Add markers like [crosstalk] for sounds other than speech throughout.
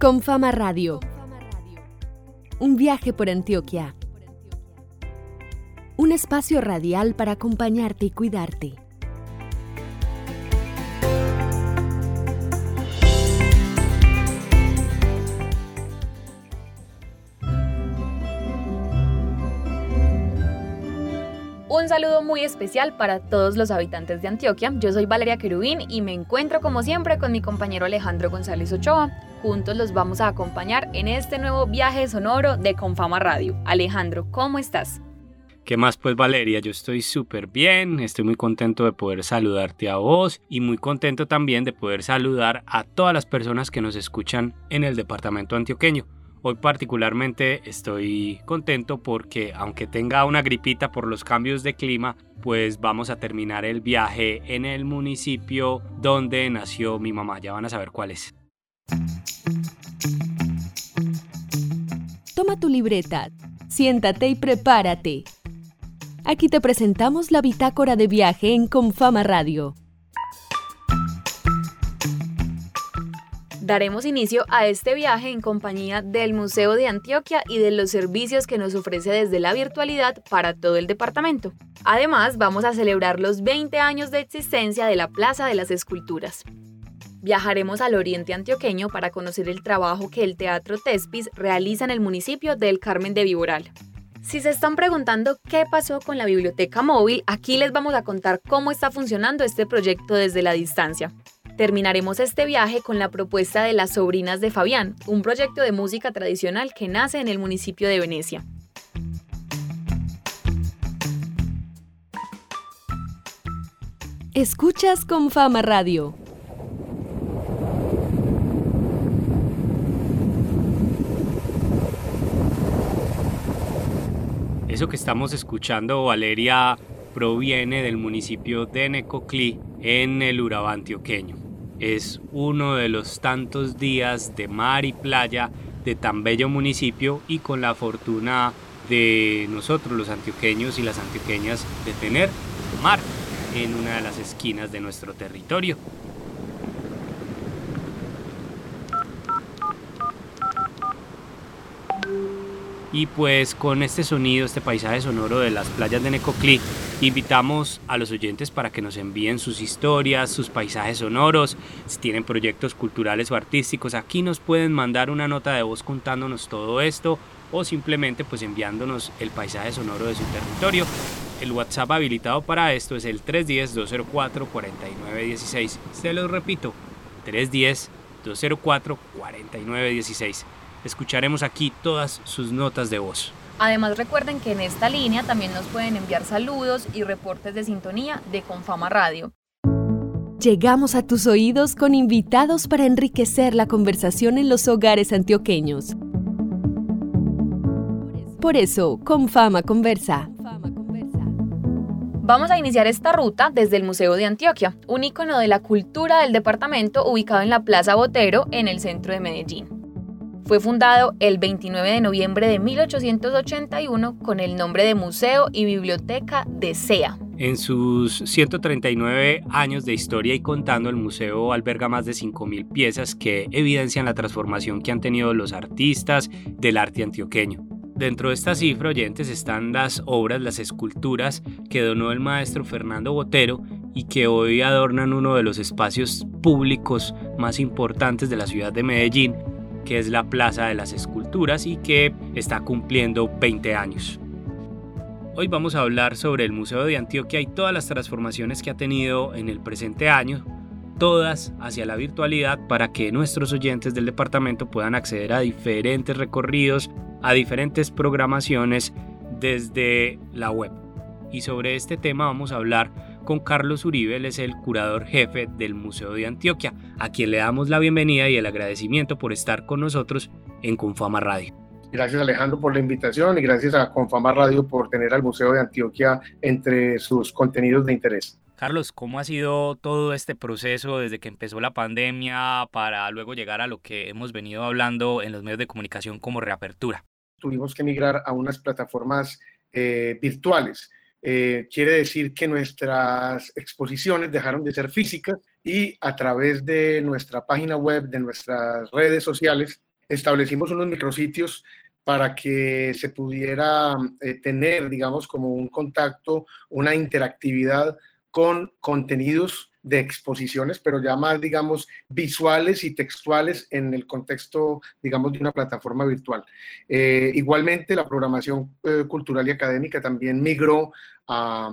Con Fama Radio. Un viaje por Antioquia. Un espacio radial para acompañarte y cuidarte. Saludo muy especial para todos los habitantes de Antioquia. Yo soy Valeria Querubín y me encuentro como siempre con mi compañero Alejandro González Ochoa. Juntos los vamos a acompañar en este nuevo viaje sonoro de Confama Radio. Alejandro, ¿cómo estás? ¿Qué más pues Valeria? Yo estoy súper bien, estoy muy contento de poder saludarte a vos y muy contento también de poder saludar a todas las personas que nos escuchan en el departamento antioqueño. Hoy particularmente estoy contento porque aunque tenga una gripita por los cambios de clima, pues vamos a terminar el viaje en el municipio donde nació mi mamá. Ya van a saber cuál es. Toma tu libreta, siéntate y prepárate. Aquí te presentamos la bitácora de viaje en Confama Radio. Daremos inicio a este viaje en compañía del Museo de Antioquia y de los servicios que nos ofrece desde la virtualidad para todo el departamento. Además, vamos a celebrar los 20 años de existencia de la Plaza de las Esculturas. Viajaremos al oriente antioqueño para conocer el trabajo que el Teatro Tespis realiza en el municipio del Carmen de Viboral. Si se están preguntando qué pasó con la biblioteca móvil, aquí les vamos a contar cómo está funcionando este proyecto desde la distancia. Terminaremos este viaje con la propuesta de las Sobrinas de Fabián, un proyecto de música tradicional que nace en el municipio de Venecia. Escuchas con Fama Radio. Eso que estamos escuchando, Valeria, proviene del municipio de Necoclí, en el Urabá antioqueño es uno de los tantos días de mar y playa de tan bello municipio y con la fortuna de nosotros los antioqueños y las antioqueñas de tener mar en una de las esquinas de nuestro territorio. Y pues con este sonido, este paisaje sonoro de las playas de Necoclí, invitamos a los oyentes para que nos envíen sus historias, sus paisajes sonoros, si tienen proyectos culturales o artísticos, aquí nos pueden mandar una nota de voz contándonos todo esto o simplemente pues enviándonos el paisaje sonoro de su territorio. El WhatsApp habilitado para esto es el 310-204-4916. Se los repito, 310-204-4916 escucharemos aquí todas sus notas de voz. Además recuerden que en esta línea también nos pueden enviar saludos y reportes de sintonía de Confama Radio. Llegamos a tus oídos con invitados para enriquecer la conversación en los hogares antioqueños. Por eso, Confama conversa. Vamos a iniciar esta ruta desde el Museo de Antioquia, un icono de la cultura del departamento ubicado en la Plaza Botero, en el centro de Medellín. Fue fundado el 29 de noviembre de 1881 con el nombre de Museo y Biblioteca de SEA. En sus 139 años de historia y contando, el museo alberga más de 5.000 piezas que evidencian la transformación que han tenido los artistas del arte antioqueño. Dentro de esta cifra, oyentes, están las obras, las esculturas que donó el maestro Fernando Botero y que hoy adornan uno de los espacios públicos más importantes de la ciudad de Medellín que es la Plaza de las Esculturas y que está cumpliendo 20 años. Hoy vamos a hablar sobre el Museo de Antioquia y todas las transformaciones que ha tenido en el presente año, todas hacia la virtualidad para que nuestros oyentes del departamento puedan acceder a diferentes recorridos, a diferentes programaciones desde la web. Y sobre este tema vamos a hablar con Carlos Uribe, él es el curador jefe del Museo de Antioquia, a quien le damos la bienvenida y el agradecimiento por estar con nosotros en Confama Radio. Gracias Alejandro por la invitación y gracias a Confama Radio por tener al Museo de Antioquia entre sus contenidos de interés. Carlos, ¿cómo ha sido todo este proceso desde que empezó la pandemia para luego llegar a lo que hemos venido hablando en los medios de comunicación como reapertura? Tuvimos que migrar a unas plataformas eh, virtuales eh, quiere decir que nuestras exposiciones dejaron de ser físicas y a través de nuestra página web, de nuestras redes sociales, establecimos unos micrositios para que se pudiera eh, tener, digamos, como un contacto, una interactividad con contenidos de exposiciones, pero ya más, digamos, visuales y textuales en el contexto, digamos, de una plataforma virtual. Eh, igualmente, la programación eh, cultural y académica también migró a,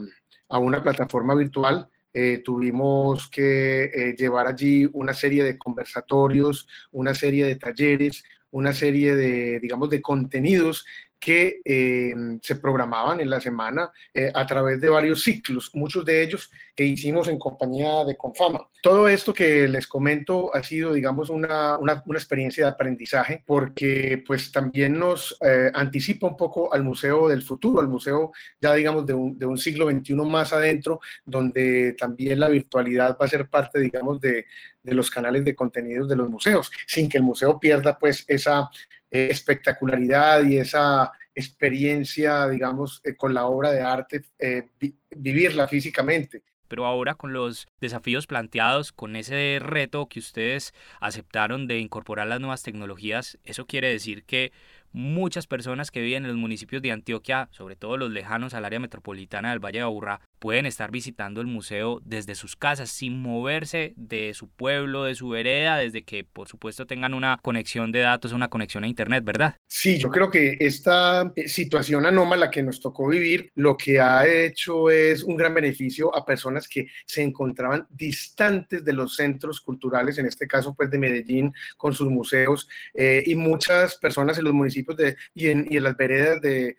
a una plataforma virtual. Eh, tuvimos que llevar allí una serie de conversatorios, una serie de talleres, una serie de, digamos, de contenidos que eh, se programaban en la semana eh, a través de varios ciclos, muchos de ellos que hicimos en compañía de Confama. Todo esto que les comento ha sido, digamos, una, una, experiencia de aprendizaje porque pues también nos eh, anticipa un poco al museo del futuro, al museo ya, digamos, de un, de un siglo XXI más adentro, donde también la virtualidad va a ser parte, digamos, de, de los canales de contenidos de los museos, sin que el museo pierda pues esa espectacularidad y esa experiencia, digamos, eh, con la obra de arte, eh, vivirla físicamente. Pero ahora con los desafíos planteados, con ese reto que ustedes aceptaron de incorporar las nuevas tecnologías, eso quiere decir que muchas personas que viven en los municipios de Antioquia, sobre todo los lejanos al área metropolitana del Valle de Aburrá, pueden estar visitando el museo desde sus casas sin moverse de su pueblo, de su vereda, desde que por supuesto tengan una conexión de datos, una conexión a Internet, ¿verdad? Sí, yo creo que esta eh, situación anómala que nos tocó vivir lo que ha hecho es un gran beneficio a personas que se encontraban distantes de los centros culturales, en este caso pues de Medellín con sus museos eh, y muchas personas en los municipios y, en, las veredas de,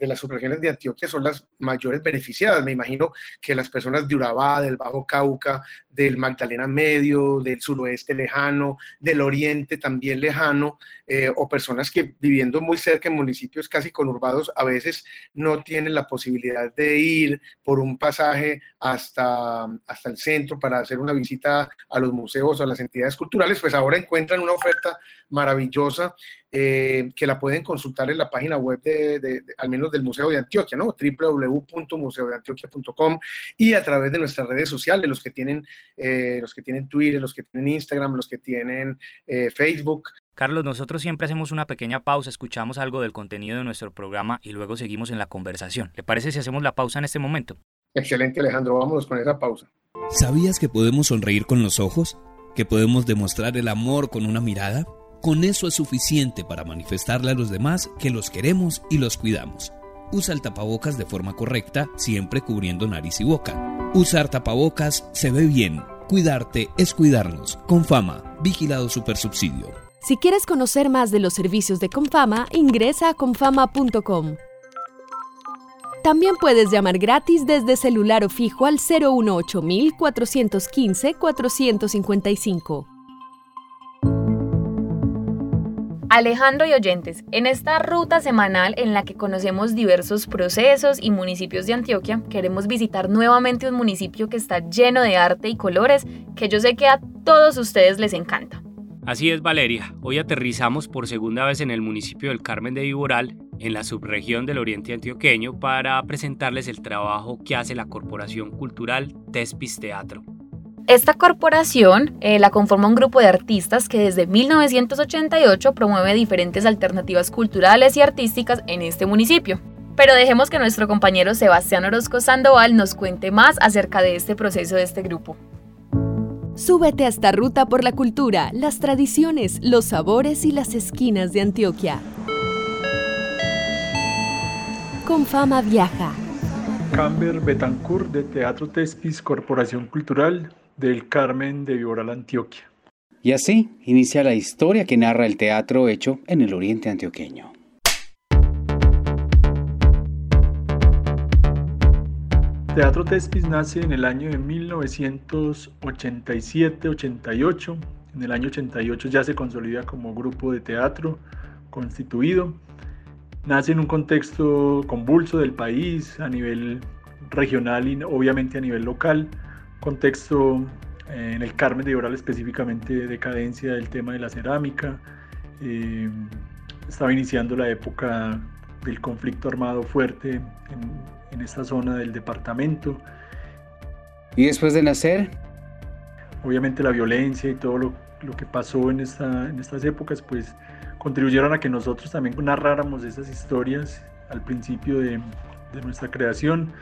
las subregiones de Antioquia son las mayores beneficiadas. Me imagino que las personas de Urabá, del Bajo Cauca, del Magdalena Medio, del suroeste lejano, del oriente también lejano, eh, o personas que viviendo muy cerca en municipios casi conurbados a veces no tienen la posibilidad de ir por un pasaje hasta, hasta el centro para hacer una visita a los museos o a las entidades culturales, pues ahora encuentran una oferta maravillosa eh, que la pueden consultar en la página web de, de, de, al menos del Museo de Antioquia, ¿no? www.museodeantioquia.com y a través de nuestras redes sociales, los que tienen, eh, los que tienen Twitter, los que tienen Instagram, los que tienen eh, Facebook. Carlos, nosotros siempre hacemos una pequeña pausa, escuchamos algo del contenido de nuestro programa y luego seguimos en la conversación. ¿Le parece si hacemos la pausa en este momento? Excelente, Alejandro. Vámonos con esa pausa. ¿Sabías que podemos sonreír con los ojos? ¿Que podemos demostrar el amor con una mirada? Con eso es suficiente para manifestarle a los demás que los queremos y los cuidamos. Usa el tapabocas de forma correcta, siempre cubriendo nariz y boca. Usar tapabocas se ve bien. Cuidarte es cuidarnos. Con fama, vigilado supersubsidio. Si quieres conocer más de los servicios de Confama, ingresa a confama.com. También puedes llamar gratis desde celular o fijo al 018 415 455. Alejandro y oyentes, en esta ruta semanal en la que conocemos diversos procesos y municipios de Antioquia, queremos visitar nuevamente un municipio que está lleno de arte y colores que yo sé que a todos ustedes les encanta. Así es, Valeria. Hoy aterrizamos por segunda vez en el municipio del Carmen de Viboral, en la subregión del Oriente Antioqueño, para presentarles el trabajo que hace la Corporación Cultural Tespis Teatro. Esta corporación eh, la conforma un grupo de artistas que desde 1988 promueve diferentes alternativas culturales y artísticas en este municipio. Pero dejemos que nuestro compañero Sebastián Orozco Sandoval nos cuente más acerca de este proceso de este grupo. Súbete a esta ruta por la cultura, las tradiciones, los sabores y las esquinas de Antioquia. Con fama viaja. Camber Betancourt de Teatro Tespis, Corporación Cultural, del Carmen de Viboral, Antioquia. Y así inicia la historia que narra el teatro hecho en el oriente antioqueño. Teatro Tespis nace en el año de 1987-88. En el año 88 ya se consolida como grupo de teatro constituido. Nace en un contexto convulso del país a nivel regional y obviamente a nivel local contexto eh, en el Carmen de Oral específicamente de decadencia del tema de la cerámica. Eh, estaba iniciando la época del conflicto armado fuerte en, en esta zona del departamento. ¿Y después de nacer? obviamente la violencia y todo lo, lo que pasó en, esta, en estas épocas, pues contribuyeron a que nosotros también narráramos esas historias al principio de, de nuestra creación.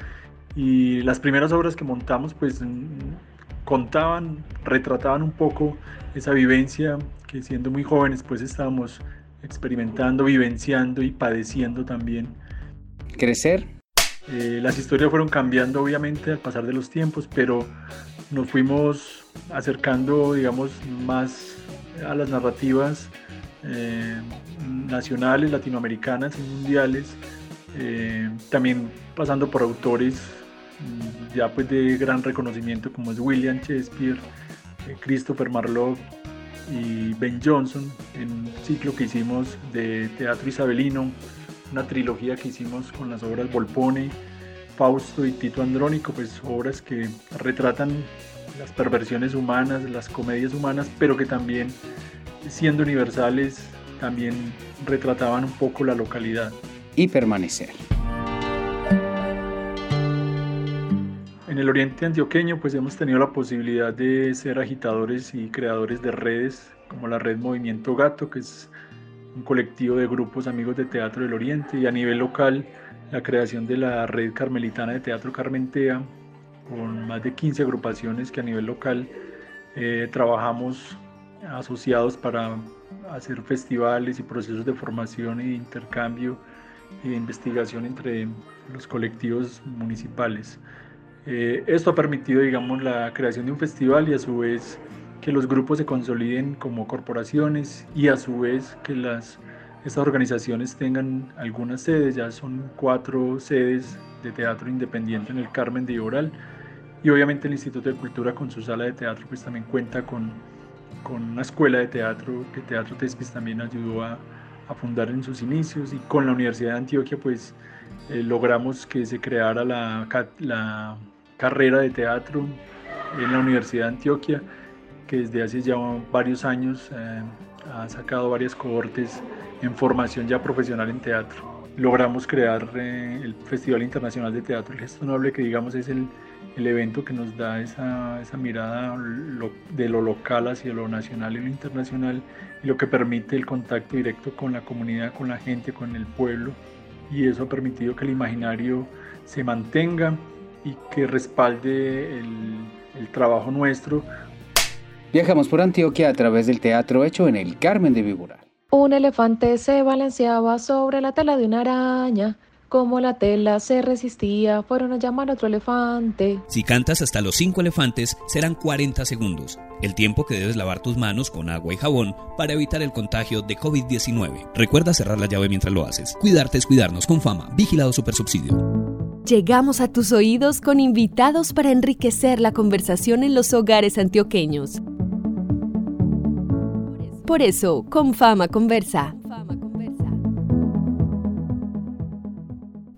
Y las primeras obras que montamos, pues contaban, retrataban un poco esa vivencia que siendo muy jóvenes, pues estábamos experimentando, vivenciando y padeciendo también. Crecer. Eh, las historias fueron cambiando obviamente al pasar de los tiempos, pero nos fuimos acercando, digamos, más a las narrativas eh, nacionales, latinoamericanas y mundiales, eh, también pasando por autores mm, ya pues de gran reconocimiento como es William Shakespeare, Christopher Marlowe y Ben Johnson en un ciclo que hicimos de teatro isabelino, una trilogía que hicimos con las obras Volpone, Fausto y Tito Andrónico, pues obras que retratan las perversiones humanas, las comedias humanas, pero que también, siendo universales, también retrataban un poco la localidad. Y permanecer. En el oriente antioqueño pues hemos tenido la posibilidad de ser agitadores y creadores de redes como la red Movimiento Gato, que es un colectivo de grupos amigos de teatro del oriente y a nivel local la creación de la red carmelitana de teatro Carmentea con más de 15 agrupaciones que a nivel local eh, trabajamos asociados para hacer festivales y procesos de formación e intercambio e investigación entre los colectivos municipales. Eh, esto ha permitido, digamos, la creación de un festival y a su vez que los grupos se consoliden como corporaciones y a su vez que las, estas organizaciones tengan algunas sedes, ya son cuatro sedes de teatro independiente en el Carmen de Oral y obviamente el Instituto de Cultura con su sala de teatro pues también cuenta con, con una escuela de teatro que Teatro Tespis también ayudó a, a fundar en sus inicios y con la Universidad de Antioquia pues eh, logramos que se creara la, la carrera de teatro en la Universidad de Antioquia, que desde hace ya varios años eh, ha sacado varias cohortes en formación ya profesional en teatro. Logramos crear eh, el Festival Internacional de Teatro El Gesto Noble, que digamos es el, el evento que nos da esa, esa mirada de lo local hacia lo nacional y lo internacional, y lo que permite el contacto directo con la comunidad, con la gente, con el pueblo, y eso ha permitido que el imaginario se mantenga y que respalde el, el trabajo nuestro. Viajamos por Antioquia a través del teatro hecho en el Carmen de Viboral. Un elefante se balanceaba sobre la tela de una araña. Como la tela se resistía, fueron a llamar a otro elefante. Si cantas hasta los cinco elefantes, serán 40 segundos, el tiempo que debes lavar tus manos con agua y jabón para evitar el contagio de COVID-19. Recuerda cerrar la llave mientras lo haces. Cuidarte es cuidarnos con fama. Vigilado Supersubsidio. Llegamos a tus oídos con invitados para enriquecer la conversación en los hogares antioqueños. Por eso, con Fama Conversa.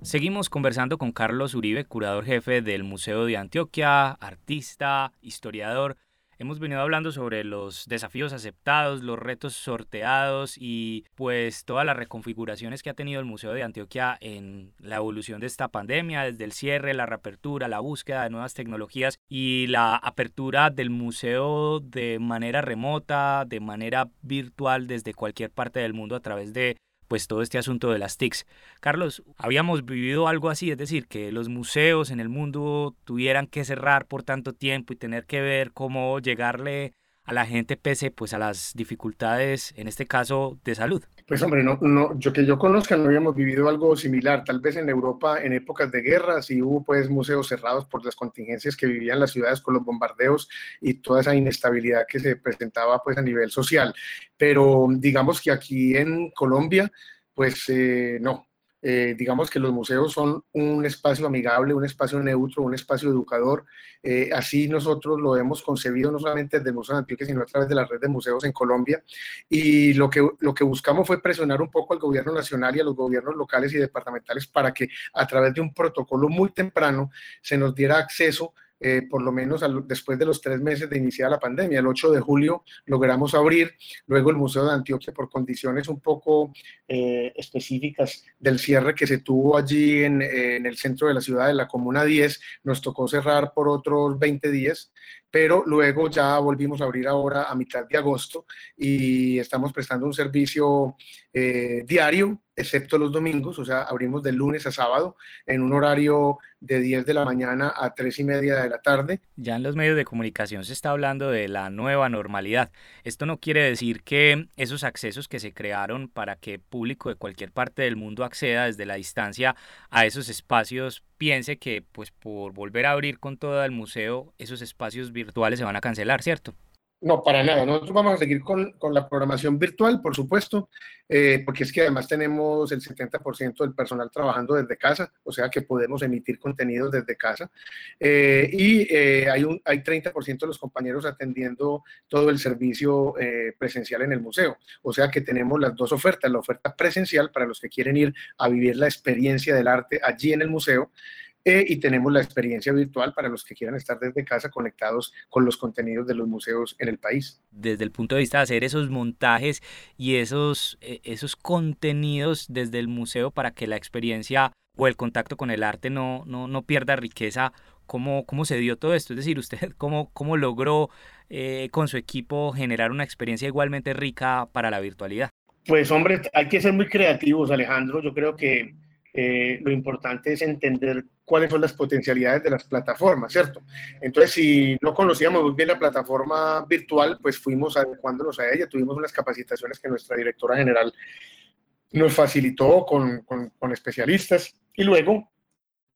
Seguimos conversando con Carlos Uribe, curador jefe del Museo de Antioquia, artista, historiador, Hemos venido hablando sobre los desafíos aceptados, los retos sorteados y pues todas las reconfiguraciones que ha tenido el Museo de Antioquia en la evolución de esta pandemia, desde el cierre, la reapertura, la búsqueda de nuevas tecnologías y la apertura del museo de manera remota, de manera virtual desde cualquier parte del mundo a través de pues todo este asunto de las TICs. Carlos, habíamos vivido algo así, es decir, que los museos en el mundo tuvieran que cerrar por tanto tiempo y tener que ver cómo llegarle a la gente pese pues a las dificultades, en este caso, de salud. Pues hombre, no, no, yo que yo conozca no habíamos vivido algo similar. Tal vez en Europa en épocas de guerra sí hubo pues museos cerrados por las contingencias que vivían las ciudades con los bombardeos y toda esa inestabilidad que se presentaba pues a nivel social. Pero digamos que aquí en Colombia pues eh, no, eh, digamos que los museos son un espacio amigable, un espacio neutro, un espacio educador. Eh, así nosotros lo hemos concebido no solamente desde el Museo de Antioquia, sino a través de la red de museos en Colombia. Y lo que, lo que buscamos fue presionar un poco al gobierno nacional y a los gobiernos locales y departamentales para que a través de un protocolo muy temprano se nos diera acceso eh, por lo menos después de los tres meses de iniciar la pandemia. El 8 de julio logramos abrir, luego el Museo de Antioquia por condiciones un poco eh, específicas del cierre que se tuvo allí en, en, el centro de la ciudad de la Comuna 10, nos tocó cerrar por otros 20 días, pero luego ya volvimos a abrir ahora a mitad de agosto y estamos prestando un servicio eh, diario, excepto los domingos, o sea, abrimos de lunes a sábado en un horario de 10 de la mañana a 3 y media de la tarde. Ya en los medios de comunicación se está hablando de la nueva normalidad. Esto no quiere decir que esos accesos que se crearon para que público de cualquier parte del mundo acceda desde la distancia a esos espacios piense que pues por volver a abrir con todo el museo esos espacios virtuales se van a cancelar, ¿cierto? No, para nada. Nosotros vamos a seguir con, con la programación virtual, por supuesto, eh, porque es que además tenemos el 70% del personal trabajando desde casa, o sea que podemos emitir contenidos desde casa. Eh, y eh, hay, un, hay 30% de los compañeros atendiendo todo el servicio presencial en el museo. O sea que tenemos las dos ofertas, la oferta presencial para los que quieren ir a vivir la experiencia del arte allí en el museo eh, y tenemos la experiencia virtual para los que quieran estar desde casa conectados con los contenidos de los museos en el país. Desde el punto de vista de hacer esos montajes y esos, eh, esos contenidos desde el museo para que la experiencia o el contacto con el arte no, no, no pierda riqueza, ¿cómo, ¿cómo se dio todo esto? Es decir, usted [laughs] cómo, cómo logró eh, con su equipo generar una experiencia igualmente rica para la virtualidad. Pues hombre, hay que ser muy creativos, Alejandro. Yo creo que eh, lo importante es entender cuáles son las potencialidades de las plataformas, ¿cierto? Entonces, si no conocíamos muy bien la plataforma virtual, pues fuimos adecuándonos a ella, tuvimos unas capacitaciones que nuestra directora general nos facilitó con, con, especialistas y luego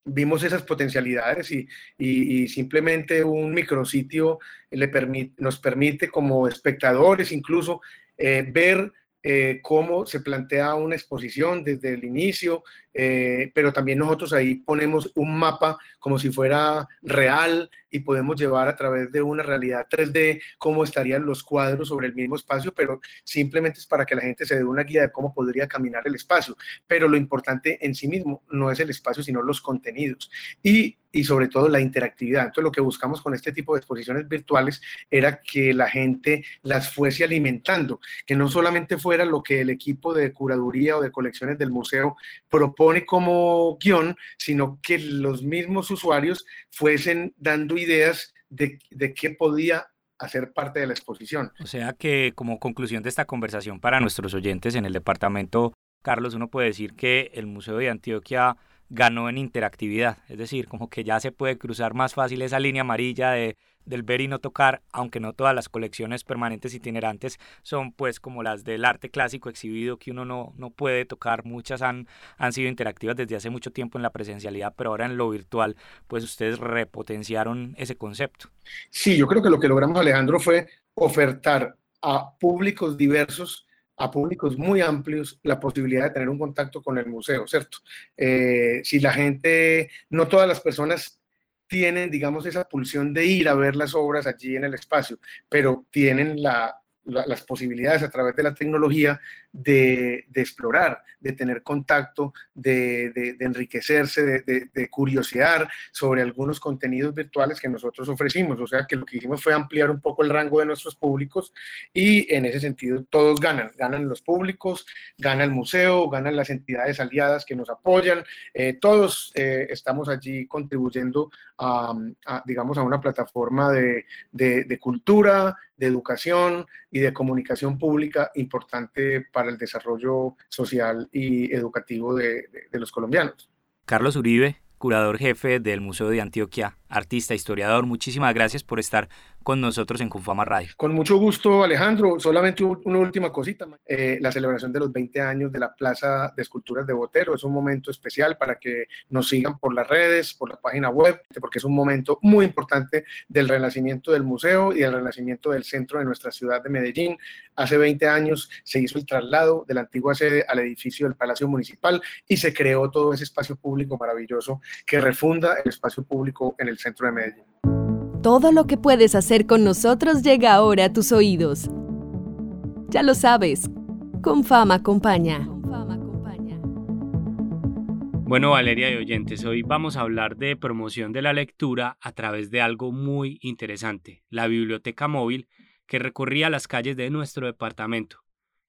vimos esas potencialidades y, y, simplemente un micrositio le permite, nos permite como espectadores incluso eh, ver eh, cómo se plantea una exposición desde el inicio, eh, pero también nosotros ahí ponemos un mapa como si fuera real y podemos llevar a través de una realidad 3D cómo estarían los cuadros sobre el mismo espacio, pero simplemente es para que la gente se dé una guía de cómo podría caminar el espacio. Pero lo importante en sí mismo no es el espacio, sino los contenidos. Y y sobre todo la interactividad. Entonces lo que buscamos con este tipo de exposiciones virtuales era que la gente las fuese alimentando, que no solamente fuera lo que el equipo de curaduría o de colecciones del museo propone como guion, sino que los mismos usuarios fuesen dando ideas de, de qué podía hacer parte de la exposición. O sea que como conclusión de esta conversación para nuestros oyentes en el departamento, Carlos, uno puede decir que el Museo de Antioquia ganó en interactividad, es decir, como que ya se puede cruzar más fácil esa línea amarilla de, del ver y no tocar, aunque no todas las colecciones permanentes itinerantes son pues como las del arte clásico exhibido que uno no, no puede tocar, muchas han, han sido interactivas desde hace mucho tiempo en la presencialidad, pero ahora en lo virtual pues ustedes repotenciaron ese concepto. Sí, yo creo que lo que logramos Alejandro fue ofertar a públicos diversos a públicos muy amplios la posibilidad de tener un contacto con el museo, ¿cierto? Eh, si la gente, no todas las personas tienen, digamos, esa pulsión de ir a ver las obras allí en el espacio, pero tienen la, las posibilidades a través de la tecnología de, explorar, de tener contacto, de, enriquecerse, de, curiosear sobre algunos contenidos virtuales que nosotros ofrecimos. O sea que lo que hicimos fue ampliar un poco el rango de nuestros públicos y en ese sentido todos ganan. Ganan los públicos, gana el museo, ganan las entidades aliadas que nos apoyan. Eh, todos eh, estamos allí contribuyendo a, digamos, a una plataforma de, de cultura, de educación y de comunicación pública importante para el desarrollo social y educativo de, de los colombianos. Carlos Uribe, curador jefe del Museo de Antioquia, artista, historiador, muchísimas gracias por estar con nosotros en Confama Radio. Con mucho gusto, Alejandro. Solamente una última cosita. Eh, la celebración de los 20 años de la Plaza de Esculturas de Botero es un momento especial para que nos sigan por las redes, por la página web, porque es un momento muy importante del renacimiento del museo y del renacimiento del centro de nuestra ciudad de Medellín. Hace 20 años se hizo el traslado de la antigua sede al edificio del Palacio Municipal y se creó todo ese espacio público maravilloso que refunda el espacio público en el centro de Medellín. Todo lo que puedes hacer con nosotros llega ahora a tus oídos. Ya lo sabes, con fama acompaña. Bueno, Valeria y oyentes, hoy vamos a hablar de promoción de la lectura a través de algo muy interesante, la biblioteca móvil que recorría las calles de nuestro departamento.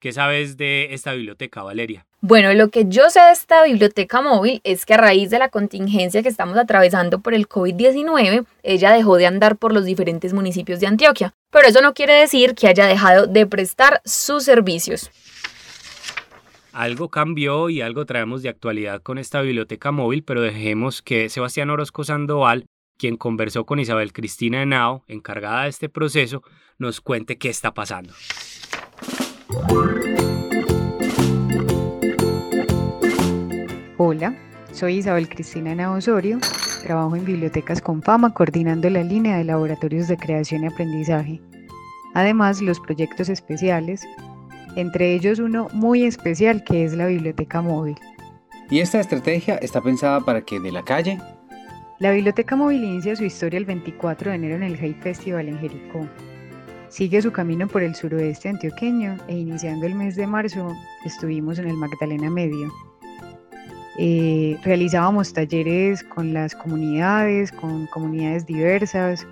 ¿Qué sabes de esta biblioteca, Valeria? Bueno, lo que yo sé de esta biblioteca móvil es que a raíz de la contingencia que estamos atravesando por el COVID-19, ella dejó de andar por los diferentes municipios de Antioquia. Pero eso no quiere decir que haya dejado de prestar sus servicios. Algo cambió y algo traemos de actualidad con esta biblioteca móvil, pero dejemos que Sebastián Orozco Sandoval, quien conversó con Isabel Cristina Henao, encargada de este proceso, nos cuente qué está pasando. Hola, soy Isabel Cristina Henao Osorio, trabajo en Bibliotecas con Fama coordinando la línea de laboratorios de creación y aprendizaje. Además, los proyectos especiales, entre ellos uno muy especial que es la biblioteca móvil. ¿Y esta estrategia está pensada para que de la calle? La biblioteca móvil inicia su historia el 24 de enero en el Hate Festival en Jericó. Sigue su camino por el suroeste antioqueño e iniciando el mes de marzo estuvimos en el Magdalena Medio. Eh, realizábamos talleres con las comunidades, con comunidades diversas,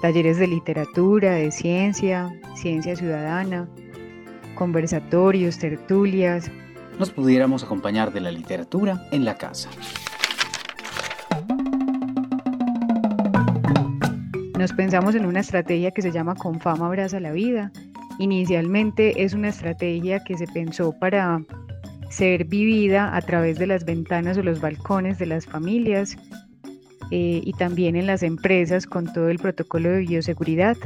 talleres de literatura, de ciencia, ciencia ciudadana, conversatorios, tertulias. Nos pudiéramos acompañar de la literatura en la casa. Nos pensamos en una estrategia que se llama Con Fama Abraza la Vida. Inicialmente es una estrategia que se pensó para ser vivida a través de las ventanas o los balcones de las familias eh, y también en las empresas con todo el protocolo de bioseguridad.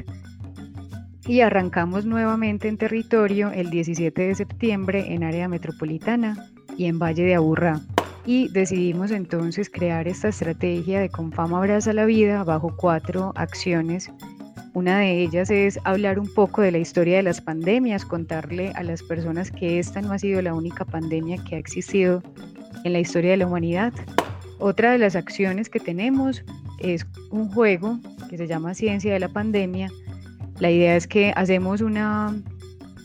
Y arrancamos nuevamente en territorio el 17 de septiembre en área metropolitana y en Valle de Aburrá. Y decidimos entonces crear esta estrategia de Confama Abraza la Vida bajo cuatro acciones. Una de ellas es hablar un poco de la historia de las pandemias, contarle a las personas que esta no ha sido la única pandemia que ha existido en la historia de la humanidad. Otra de las acciones que tenemos es un juego que se llama Ciencia de la Pandemia. La idea es que hacemos una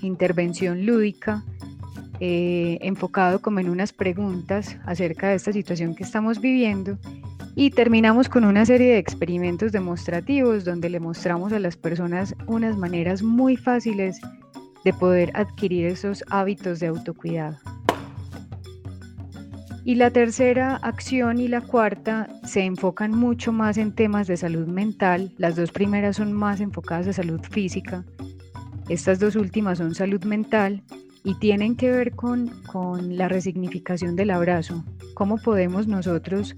intervención lúdica eh, enfocado como en unas preguntas acerca de esta situación que estamos viviendo y terminamos con una serie de experimentos demostrativos donde le mostramos a las personas unas maneras muy fáciles de poder adquirir esos hábitos de autocuidado. Y la tercera acción y la cuarta se enfocan mucho más en temas de salud mental. Las dos primeras son más enfocadas a salud física. Estas dos últimas son salud mental y tienen que ver con, con la resignificación del abrazo. ¿Cómo podemos nosotros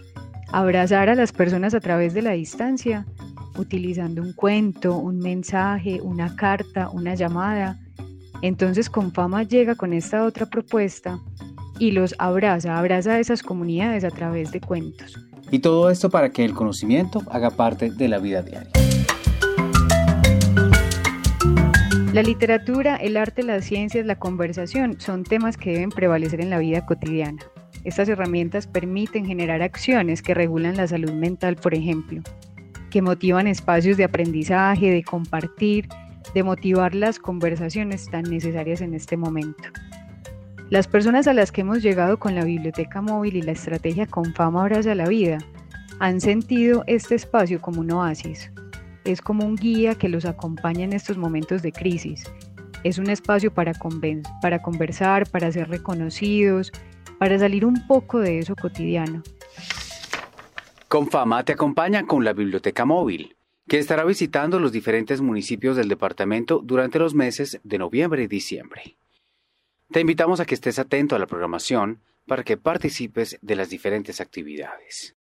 abrazar a las personas a través de la distancia? Utilizando un cuento, un mensaje, una carta, una llamada. Entonces Confama llega con esta otra propuesta y los abraza, abraza a esas comunidades a través de cuentos. Y todo esto para que el conocimiento haga parte de la vida diaria. La literatura, el arte, las ciencias, la conversación son temas que deben prevalecer en la vida cotidiana. Estas herramientas permiten generar acciones que regulan la salud mental, por ejemplo, que motivan espacios de aprendizaje, de compartir, de motivar las conversaciones tan necesarias en este momento. Las personas a las que hemos llegado con la biblioteca móvil y la estrategia con fama abraza la vida han sentido este espacio como un oasis. Es como un guía que los acompaña en estos momentos de crisis. Es un espacio para, para conversar, para ser reconocidos, para salir un poco de eso cotidiano. Confama te acompaña con la biblioteca móvil, que estará visitando los diferentes municipios del departamento durante los meses de noviembre y diciembre. Te invitamos a que estés atento a la programación para que participes de las diferentes actividades.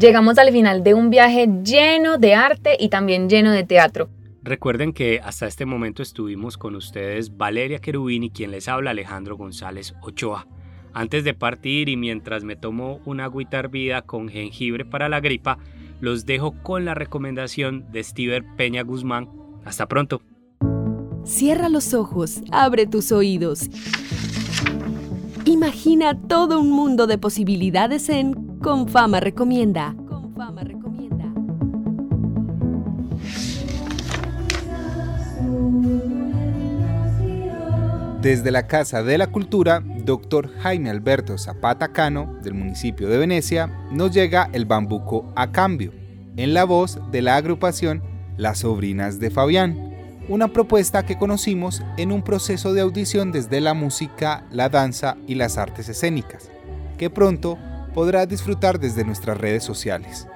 Llegamos al final de un viaje lleno de arte y también lleno de teatro. Recuerden que hasta este momento estuvimos con ustedes Valeria Querubini, quien les habla Alejandro González Ochoa. Antes de partir y mientras me tomo una agüita hervida con jengibre para la gripa, los dejo con la recomendación de Steven Peña Guzmán. Hasta pronto. Cierra los ojos, abre tus oídos. Imagina todo un mundo de posibilidades en Con Fama Recomienda. Recomienda. Desde la Casa de la Cultura, Dr. Jaime Alberto Zapata Cano, del municipio de Venecia, nos llega el bambuco a cambio, en la voz de la agrupación Las Sobrinas de Fabián, una propuesta que conocimos en un proceso de audición desde la música, la danza y las artes escénicas, que pronto podrás disfrutar desde nuestras redes sociales.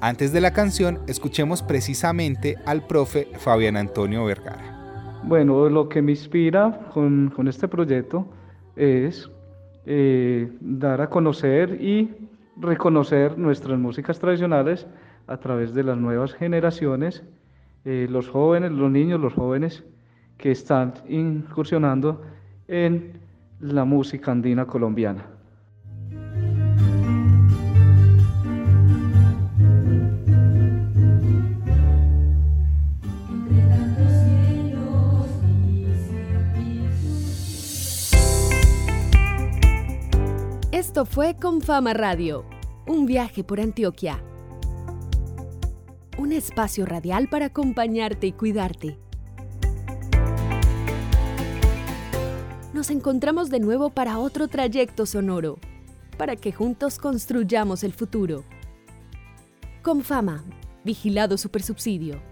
Antes de la canción, escuchemos precisamente al profe Fabián Antonio Vergara. Bueno, lo que me inspira con, este proyecto es eh, dar a conocer y reconocer nuestras músicas tradicionales a través de las nuevas generaciones, eh, los jóvenes, los niños, los jóvenes que están incursionando en la música andina colombiana. Esto fue Confama Radio, un viaje por Antioquia. Un espacio radial para acompañarte y cuidarte. Nos encontramos de nuevo para otro trayecto sonoro, para que juntos construyamos el futuro. Confama, vigilado supersubsidio.